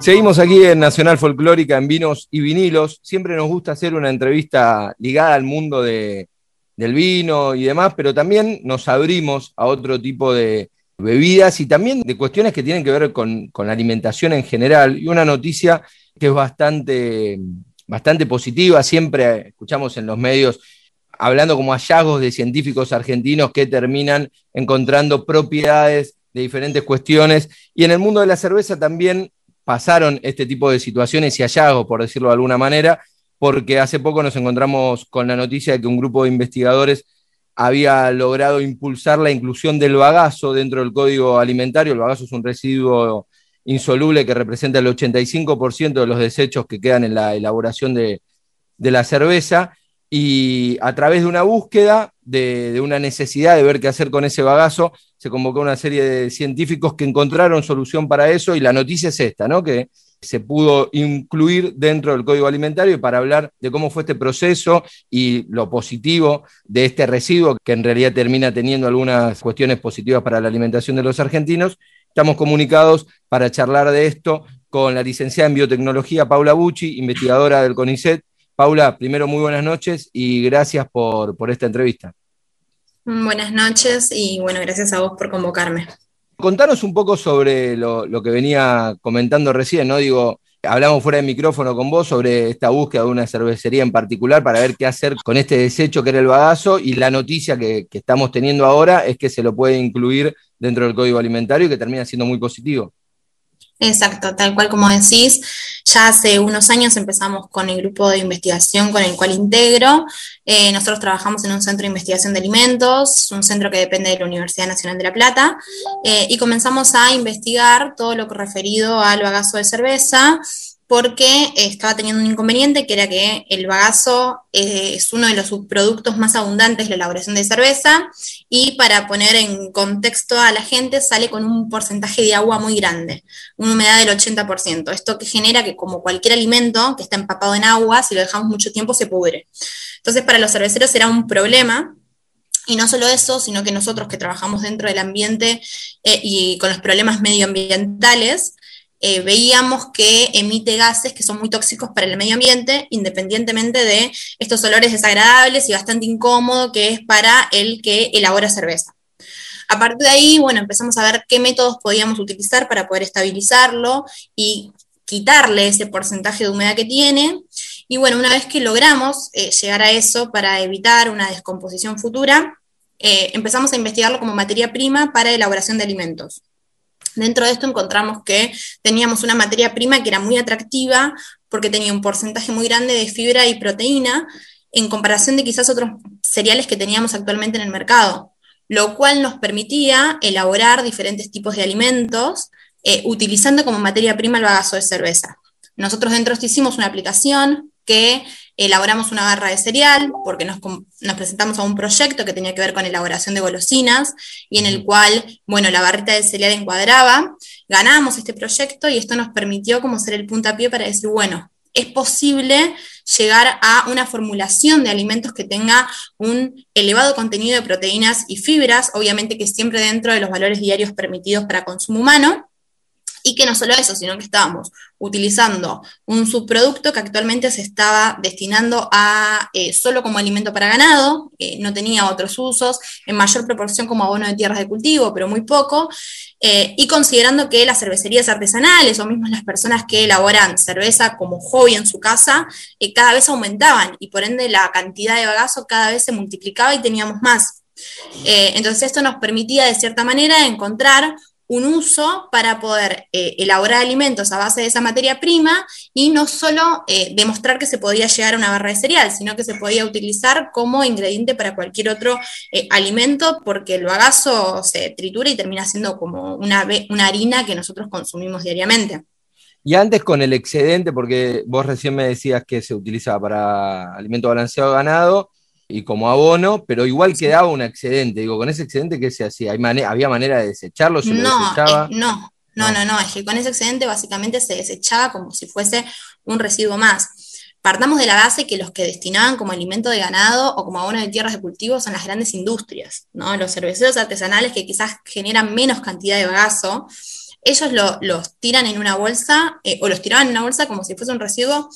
Seguimos aquí en Nacional Folclórica en Vinos y Vinilos. Siempre nos gusta hacer una entrevista ligada al mundo del vino y demás, pero también nos abrimos a otro tipo de bebidas y también de cuestiones que tienen que ver con, la alimentación en general. Y una noticia que es bastante, bastante positiva, siempre escuchamos en los medios hablando como hallazgos de científicos argentinos que terminan encontrando propiedades de diferentes cuestiones. Y en el mundo de la cerveza también pasaron este tipo de situaciones y hallazgos, por decirlo de alguna manera, porque hace poco nos encontramos con la noticia de que un grupo de investigadores había logrado impulsar la inclusión del bagazo dentro del código alimentario. El bagazo es un residuo insoluble que representa el 85% de los desechos que quedan en la elaboración de, de la cerveza y a través de una búsqueda, de, una necesidad de ver qué hacer con ese bagazo, se convocó una serie de científicos que encontraron solución para eso y la noticia es esta, ¿no? Que se pudo incluir dentro del código alimentario para hablar de cómo fue este proceso y lo positivo de este residuo que en realidad termina teniendo algunas cuestiones positivas para la alimentación de los argentinos. Estamos comunicados para charlar de esto con la licenciada en biotecnología Paula Bucci, investigadora del CONICET, Paula, primero muy buenas noches y gracias por, esta entrevista. Buenas noches y bueno, gracias a vos por convocarme. Contanos un poco sobre lo, que venía comentando recién, ¿no? Digo, hablamos fuera de micrófono con vos sobre esta búsqueda de una cervecería en particular para ver qué hacer con este desecho que era el bagazo y la noticia que, que estamos teniendo ahora es que se lo puede incluir dentro del código alimentario y que termina siendo muy positivo. Exacto, tal cual como decís. Ya hace unos años empezamos con el grupo de investigación con el cual integro. Eh, nosotros trabajamos en un centro de investigación de alimentos, un centro que depende de la Universidad Nacional de La Plata, eh, y comenzamos a investigar todo lo referido al bagazo de cerveza, porque estaba teniendo un inconveniente que era que el bagazo eh, es uno de los subproductos más abundantes de la elaboración de cerveza y para poner en contexto a la gente sale con un porcentaje de agua muy grande, una humedad del 80%. Esto que genera que como cualquier alimento que está empapado en agua, si lo dejamos mucho tiempo se pudre. Entonces para los cerveceros era un problema y no solo eso, sino que nosotros que trabajamos dentro del ambiente eh, y con los problemas medioambientales, eh, veíamos que emite gases que son muy tóxicos para el medio ambiente, independientemente de estos olores desagradables y bastante incómodo que es para el que elabora cerveza. A partir de ahí, bueno, empezamos a ver qué métodos podíamos utilizar para poder estabilizarlo y quitarle ese porcentaje de humedad que tiene. Y bueno, una vez que logramos eh, llegar a eso para evitar una descomposición futura, eh, empezamos a investigarlo como materia prima para elaboración de alimentos. Dentro de esto encontramos que teníamos una materia prima que era muy atractiva porque tenía un porcentaje muy grande de fibra y proteína en comparación de quizás otros cereales que teníamos actualmente en el mercado, lo cual nos permitía elaborar diferentes tipos de alimentos eh, utilizando como materia prima el bagazo de cerveza. Nosotros dentro de esto hicimos una aplicación que elaboramos una barra de cereal, porque nos, presentamos a un proyecto que tenía que ver con elaboración de golosinas, y en el cual, bueno, la barrita de cereal encuadraba, ganamos este proyecto y esto nos permitió como ser el puntapié para decir, bueno, es posible llegar a una formulación de alimentos que tenga un elevado contenido de proteínas y fibras, obviamente que siempre dentro de los valores diarios permitidos para consumo humano, y que no solo eso, sino que estábamos utilizando un subproducto que actualmente se estaba destinando a eh, solo como alimento para ganado, no tenía otros usos, en mayor proporción como abono de tierras de cultivo, pero muy poco, eh, y considerando que las cervecerías artesanales o mismo las personas que elaboran cerveza como hobby en su casa, eh, cada vez aumentaban y por ende la cantidad de bagazo cada vez se multiplicaba y teníamos más. entonces esto nos permitía de cierta manera encontrar un uso para poder eh, elaborar alimentos a base de esa materia prima y no solo eh, demostrar que se podía llegar a una barra de cereal, sino que se podía utilizar como ingrediente para cualquier otro eh, alimento porque el bagazo se tritura y termina siendo como una, una harina que nosotros consumimos diariamente. Y antes con el excedente, porque vos recién me decías que se utiliza para alimento balanceado ganado, y como abono, pero igual quedaba un excedente. Digo, con ese excedente, ¿qué se hacía? ¿Había manera de desecharlo? ¿Se no, desechaba? Eh, no, no, no, no, es que con ese excedente básicamente se desechaba como si fuese un residuo más. Partamos de la base que los que destinaban como alimento de ganado o como abono de tierras de cultivo son las grandes industrias, ¿no? Los cerveceros artesanales que quizás generan menos cantidad de bagazo, ellos los tiran en una bolsa o los tiraban en una bolsa como si fuese un residuo,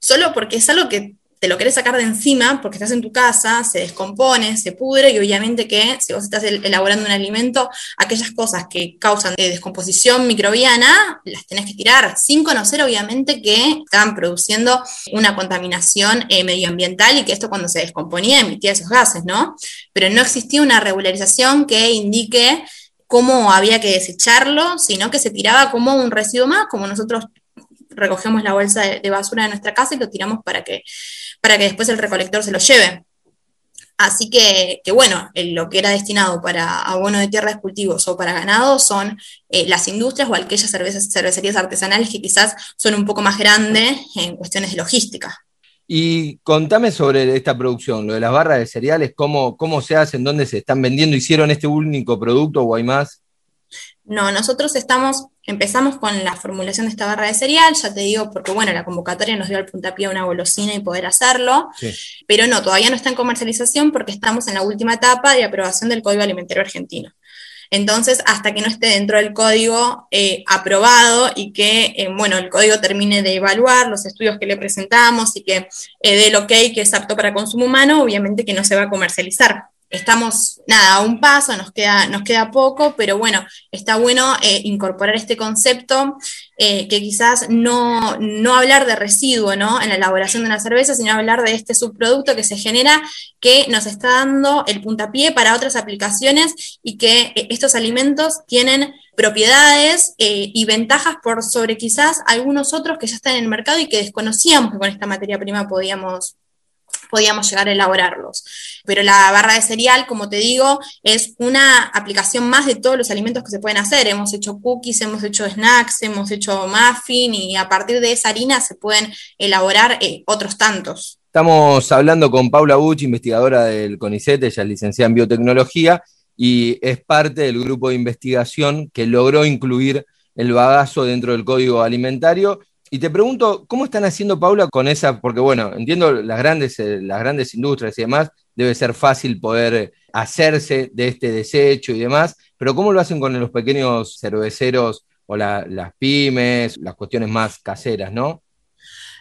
solo porque es algo que te lo querés sacar de encima porque estás en tu casa, se descompone, se pudre y obviamente que si vos estás elaborando un alimento, aquellas cosas que causan descomposición microbiana las tenés que tirar sin conocer obviamente que están produciendo una contaminación eh, medioambiental y que esto cuando se descomponía emitía esos gases, ¿no? Pero no existía una regularización que indique cómo había que desecharlo, sino que se tiraba como un residuo más, como nosotros recogemos la bolsa de, basura de nuestra casa y lo tiramos para que, para que después el recolector se lo lleve. Así que, bueno, lo que era destinado para abono de tierra de cultivos o para ganado son eh, las industrias o aquellas cervecerías artesanales que quizás son un poco más grandes en cuestiones de logística. Y contame sobre esta producción, lo de las barras de cereales, cómo, cómo se hacen, dónde se están vendiendo, hicieron este único producto o hay más. No, nosotros estamos, empezamos con la formulación de esta barra de cereal, ya te digo, porque bueno, la convocatoria nos dio el puntapié a una golosina y poder hacerlo, pero no, todavía no está en comercialización porque estamos en la última etapa de aprobación del Código Alimentario Argentino. Entonces, hasta que no esté dentro del código eh, aprobado y que, eh, bueno, el código termine de evaluar los estudios que le presentamos y que eh, dé el ok que es apto para consumo humano, obviamente que no se va a comercializar estamos, nada, a un paso, nos queda, nos queda poco, pero bueno, está bueno eh, incorporar este concepto, eh, que quizás no, no, hablar de residuo ¿no? en la elaboración de una cerveza, sino hablar de este subproducto que se genera, que nos está dando el puntapié para otras aplicaciones y que eh, estos alimentos tienen propiedades y ventajas por sobre quizás algunos otros que ya están en el mercado y que desconocíamos que con esta materia prima podíamos, podíamos llegar a elaborarlos. Pero la barra de cereal, como te digo, es una aplicación más de todos los alimentos que se pueden hacer. Hemos hecho cookies, hemos hecho snacks, hemos hecho muffin y a partir de esa harina se pueden elaborar eh, otros tantos. Estamos hablando con Paula Buch, investigadora del CONICET, ella es licenciada en biotecnología y es parte del grupo de investigación que logró incluir el bagazo dentro del código alimentario y te pregunto, ¿cómo están haciendo, Paula, con esa? Porque, bueno, entiendo las grandes, eh, las grandes industrias y demás, debe ser fácil poder hacerse de este desecho y demás, pero ¿cómo lo hacen con los pequeños cerveceros o las pymes, las cuestiones más caseras, ¿no?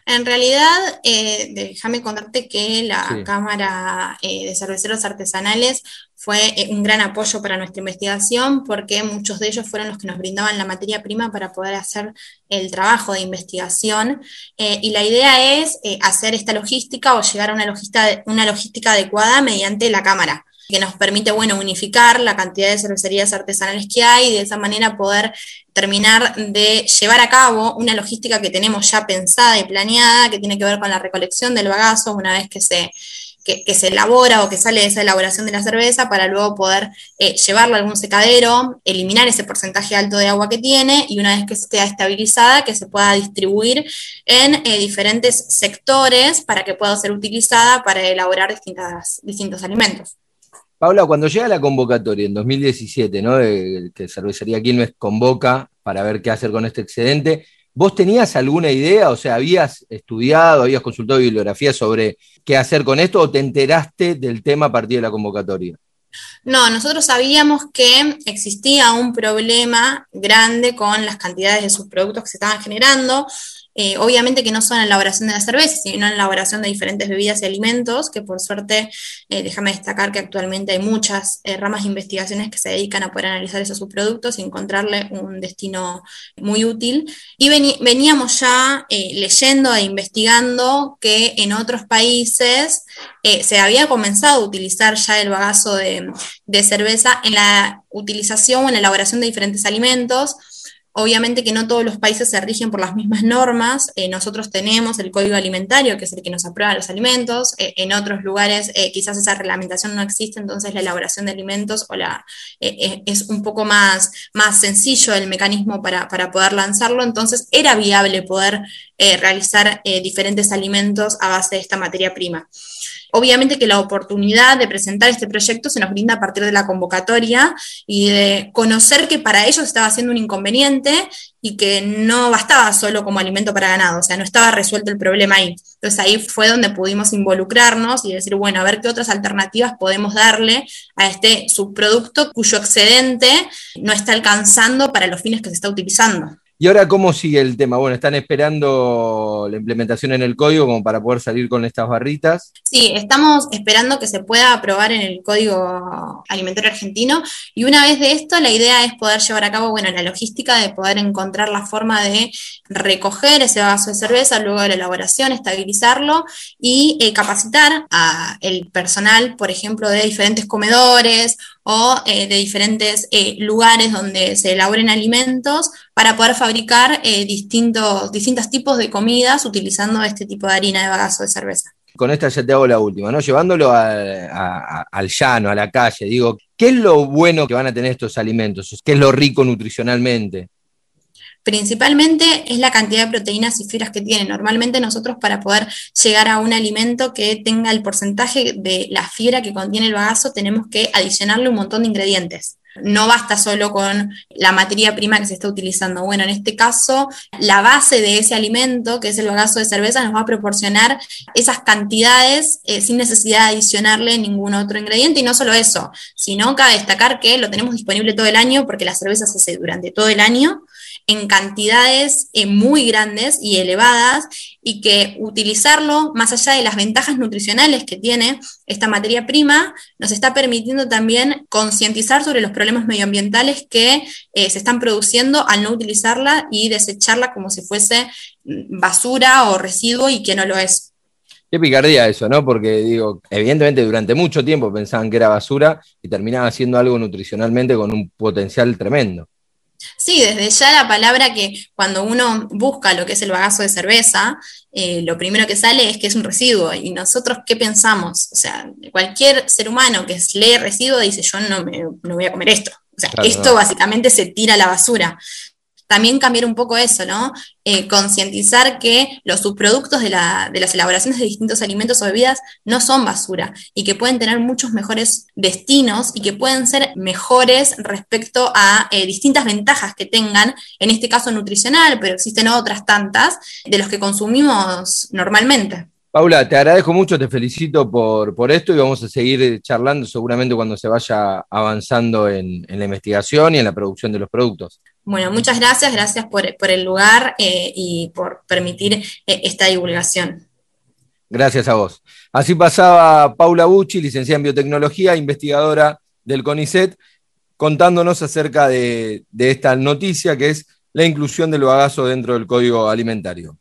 En realidad, eh, déjame contarte que la Cámara eh, de Cerveceros Artesanales fue eh, un gran apoyo para nuestra investigación porque muchos de ellos fueron los que nos brindaban la materia prima para poder hacer el trabajo de investigación. y la idea es hacer esta logística o llegar a una logística, una logística adecuada mediante la Cámara que nos permite, bueno, unificar la cantidad de cervecerías artesanales que hay y de esa manera poder terminar de llevar a cabo una logística que tenemos ya pensada y planeada, que tiene que ver con la recolección del bagazo una vez que se, se elabora o que sale de esa elaboración de la cerveza para luego poder eh, llevarlo a algún secadero, eliminar ese porcentaje alto de agua que tiene y una vez que esté estabilizada, que se pueda distribuir en eh, diferentes sectores para que pueda ser utilizada para elaborar distintas, distintos alimentos. Paula, cuando llega la convocatoria en 2017, ¿no? Que Cervecería Quilmes convoca para ver qué hacer con este excedente, ¿vos tenías alguna idea? O sea, ¿habías estudiado, habías consultado bibliografía sobre qué hacer con esto o te enteraste del tema a partir de la convocatoria? No, nosotros sabíamos que existía un problema grande con las cantidades de subproductos que se estaban generando. Eh, obviamente que no son en la elaboración de la cerveza, sino en la elaboración de diferentes bebidas y alimentos, que por suerte, eh, déjame destacar que actualmente hay muchas eh, ramas de investigaciones que se dedican a poder analizar esos subproductos y encontrarle un destino muy útil. Y veníamos ya leyendo e investigando que en otros países se había comenzado a utilizar ya el bagazo de, de cerveza en la utilización o en la elaboración de diferentes alimentos Obviamente que no todos los países se rigen por las mismas normas. Eh, nosotros tenemos el código alimentario, que es el que nos aprueba los alimentos. Eh, en otros lugares eh, quizás esa reglamentación no existe, entonces la elaboración de alimentos o la, es un poco más, más sencillo el mecanismo para, para, poder lanzarlo. Entonces era viable poder realizar diferentes alimentos a base de esta materia prima. Obviamente que la oportunidad de presentar este proyecto se nos brinda a partir de la convocatoria y de conocer que para ellos estaba siendo un inconveniente y que no bastaba solo como alimento para ganado, o sea, no estaba resuelto el problema ahí. Entonces ahí fue donde pudimos involucrarnos y decir, bueno, a ver qué otras alternativas podemos darle a este subproducto cuyo excedente no está alcanzando para los fines que se está utilizando. ¿Y ahora cómo sigue el tema? Bueno, están esperando la implementación en el código como para poder salir con estas barritas. Sí, estamos esperando que se pueda aprobar en el código alimentario argentino y una vez de esto la idea es poder llevar a cabo, bueno, la logística de poder encontrar la forma de recoger ese vaso de cerveza luego de la elaboración, estabilizarlo y eh, capacitar a el personal, por ejemplo, de diferentes comedores o eh, de diferentes eh, lugares donde se elaboren alimentos para poder fabricar eh, distintos, distintos tipos de comidas utilizando este tipo de harina de bagazo de cerveza. Con esta ya te hago la última, ¿no? Llevándolo al llano, a la calle, digo, ¿qué es lo bueno que van a tener estos alimentos? ¿Qué es lo rico nutricionalmente? Principalmente es la cantidad de proteínas y fibras que tiene. Normalmente nosotros para poder llegar a un alimento que tenga el porcentaje de la fibra que contiene el bagazo tenemos que adicionarle un montón de ingredientes. No basta solo con la materia prima que se está utilizando. Bueno, en este caso, la base de ese alimento, que es el bagazo de cerveza, nos va a proporcionar esas cantidades eh, sin necesidad de adicionarle ningún otro ingrediente. Y no solo eso, sino cabe destacar que lo tenemos disponible todo el año porque la cerveza se hace durante todo el año en cantidades eh, muy grandes y elevadas y que utilizarlo, más allá de las ventajas nutricionales que tiene esta materia prima, nos está permitiendo también concientizar sobre los problemas medioambientales que eh, se están produciendo al no utilizarla y desecharla como si fuese mm, basura o residuo y que no lo es. Qué picardía eso, ¿no? Porque digo, evidentemente durante mucho tiempo pensaban que era basura y terminaba siendo algo nutricionalmente con un potencial tremendo. Sí, desde ya la palabra que cuando uno busca lo que es el bagazo de cerveza, eh, lo primero que sale es que es un residuo. ¿Y nosotros qué pensamos? O sea, cualquier ser humano que lee residuo dice, yo no, me, no voy a comer esto. O sea, esto básicamente se tira a la basura también cambiar un poco eso, ¿no? Eh, concientizar que los subproductos de, las elaboraciones de distintos alimentos o bebidas no son basura y que pueden tener muchos mejores destinos y que pueden ser mejores respecto a eh, distintas ventajas que tengan, en este caso nutricional, pero existen otras tantas, de los que consumimos normalmente. Paula, te agradezco mucho, te felicito por, por, esto y vamos a seguir charlando seguramente cuando se vaya avanzando en la investigación y en la producción de los productos. Bueno, muchas gracias, gracias por, el lugar eh, y por permitir eh, esta divulgación. Gracias a vos. Así pasaba Paula Bucci, licenciada en biotecnología, investigadora del CONICET, contándonos acerca de, de esta noticia que es la inclusión del bagazo dentro del código alimentario.